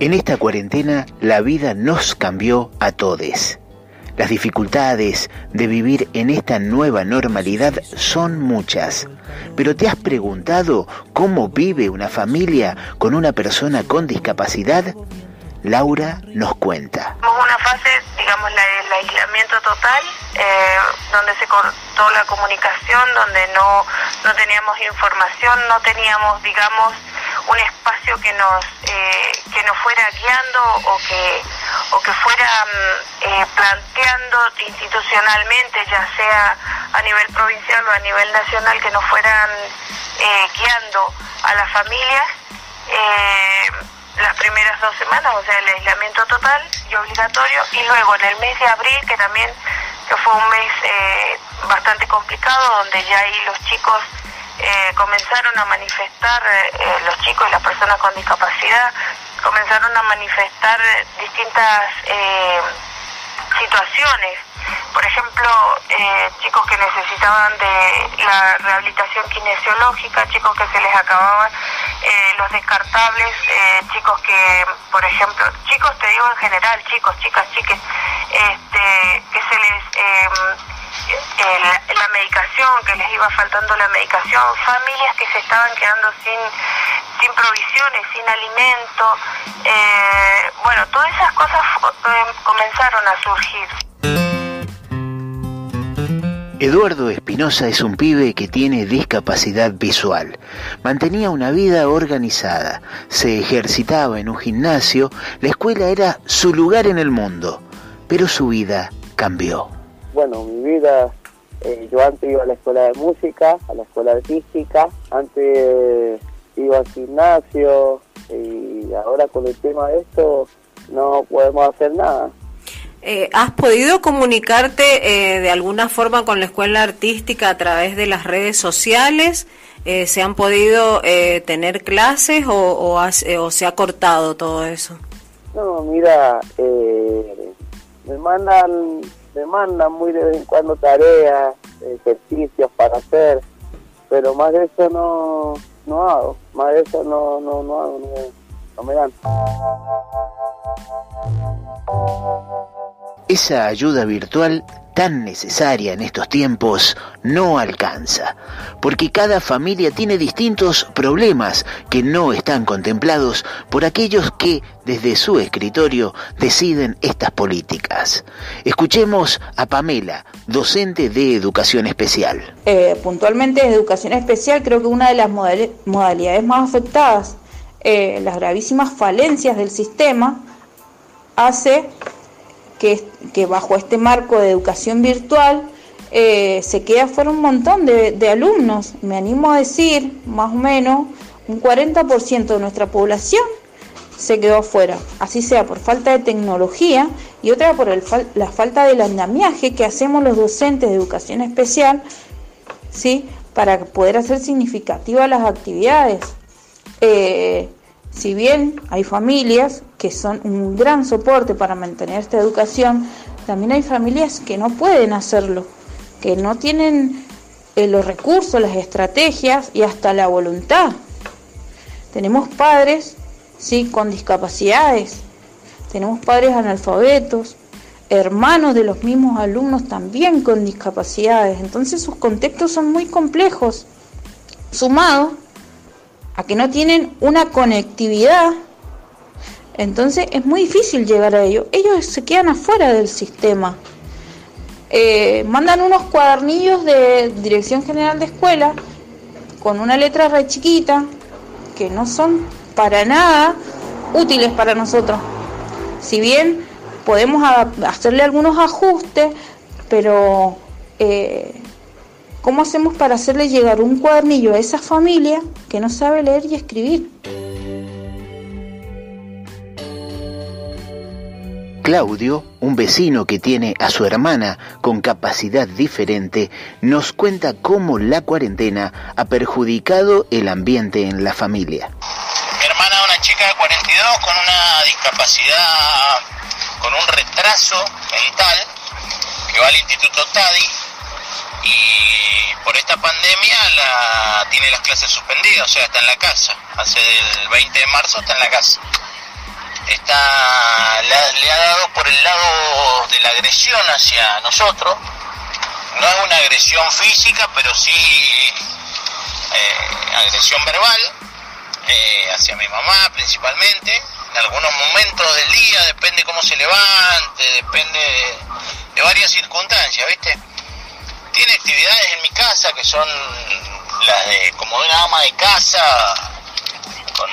En esta cuarentena la vida nos cambió a todos. Las dificultades de vivir en esta nueva normalidad son muchas. Pero ¿te has preguntado cómo vive una familia con una persona con discapacidad? Laura nos cuenta. Una fase, digamos, la del aislamiento total, eh, donde se cortó la comunicación, donde no, no teníamos información, no teníamos, digamos, un espacio que nos eh, que fuera guiando o que o que fuera mm, eh, planteando institucionalmente ya sea a nivel provincial o a nivel nacional que nos fueran eh, guiando a las familias las primeras dos semanas o sea el aislamiento total y obligatorio y luego en el mes de abril que también que fue un mes bastante complicado donde ya ahí los chicos eh, comenzaron a manifestar, eh, eh, los chicos y las personas con discapacidad, comenzaron a manifestar distintas situaciones. Por ejemplo, chicos que necesitaban de la rehabilitación kinesiológica, chicos que se les acababan los descartables, chicos que, por ejemplo, chicos te digo en general, chicos, chicas, chiques, este, que se les la medicación, que les iba faltando la medicación, familias que se estaban quedando sin, sin provisiones, sin alimento. Eh, bueno, todas esas cosas eh, comenzaron a surgir. Eduardo Espinosa es un pibe que tiene discapacidad visual. Mantenía una vida organizada, se ejercitaba en un gimnasio, la escuela era su lugar en el mundo, pero su vida cambió bueno, mi vida, eh, yo antes iba a la escuela de música, a la escuela artística, antes iba al gimnasio y ahora con el tema de esto no podemos hacer nada. Eh, ¿Has podido comunicarte eh, de alguna forma con la escuela artística a través de las redes sociales? ¿Se han podido tener clases o, o, o, se ha cortado todo eso? No, mira, me mandan me mandan muy de vez en cuando tareas, ejercicios para hacer, pero más de eso no, no hago, más eso no, no, no hago, no, no me dan. Esa ayuda virtual tan necesaria en estos tiempos no alcanza, porque cada familia tiene distintos problemas que no están contemplados por aquellos que desde su escritorio deciden estas políticas. Escuchemos a Pamela, docente de educación especial. Eh, puntualmente de educación especial creo que una de las modalidades más afectadas, eh, las gravísimas falencias del sistema, hace que, bajo este marco de educación virtual eh, se queda fuera un montón de, alumnos. Me animo a decir, más o menos, un 40% de nuestra población se quedó afuera, así sea por falta de tecnología y otra por la falta del andamiaje que hacemos los docentes de educación especial, ¿sí? para poder hacer significativas las actividades. Eh, si bien hay familias que son un gran soporte para mantener esta educación, también hay familias que no pueden hacerlo, que no tienen eh, los recursos, las estrategias y hasta la voluntad. Tenemos padres sí con discapacidades, tenemos padres analfabetos, hermanos de los mismos alumnos también con discapacidades, entonces sus contextos son muy complejos, sumados a que no tienen una conectividad, entonces es muy difícil llegar a ellos. Ellos se quedan afuera del sistema. Eh, mandan unos cuadernillos de Dirección General de Escuela con una letra re chiquita que no son para nada útiles para nosotros. Si bien podemos hacerle algunos ajustes, pero eh, ¿Cómo hacemos para hacerle llegar un cuadernillo a esa familia que no sabe leer y escribir? Claudio, un vecino que tiene a su hermana con capacidad diferente, nos cuenta cómo la cuarentena ha perjudicado el ambiente en la familia. Mi hermana es una chica de 42 con una discapacidad, con un retraso mental, que va al Instituto TADI y por esta pandemia la, tiene las clases suspendidas, o sea, está en la casa. Hace el 20 de marzo está en la casa. está, le, ha dado por el lado de la agresión hacia nosotros. No es una agresión física, pero sí eh, agresión verbal eh, hacia mi mamá principalmente. En algunos momentos del día, depende cómo se levante, depende de, varias circunstancias, ¿viste? Tiene actividades en mi casa que son las de como una ama de casa, con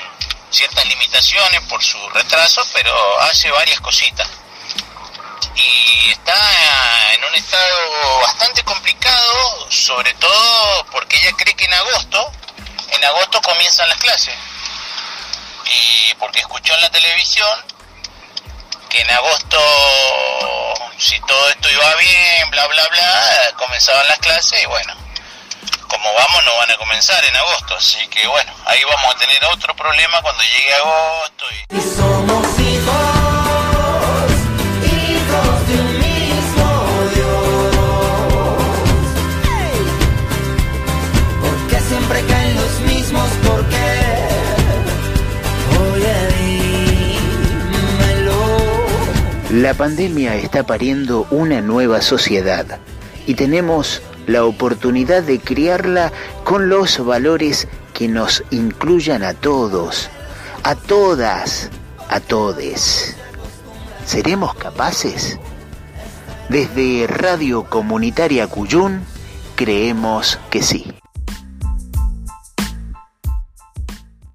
ciertas limitaciones por su retraso, pero hace varias cositas. Y está en un estado bastante complicado, sobre todo porque ella cree que en agosto, en agosto comienzan las clases. Y porque escuchó en la televisión que en agosto, si todo esto iba bien, bla, bla, bla, comenzaban las clases y bueno, como vamos no van a comenzar en agosto, así que bueno, ahí vamos a tener otro problema cuando llegue agosto. Y... La pandemia está pariendo una nueva sociedad y tenemos la oportunidad de criarla con los valores que nos incluyan a todos, a todas, a todes. ¿Seremos capaces? Desde Radio Comunitaria Cuyún creemos que sí.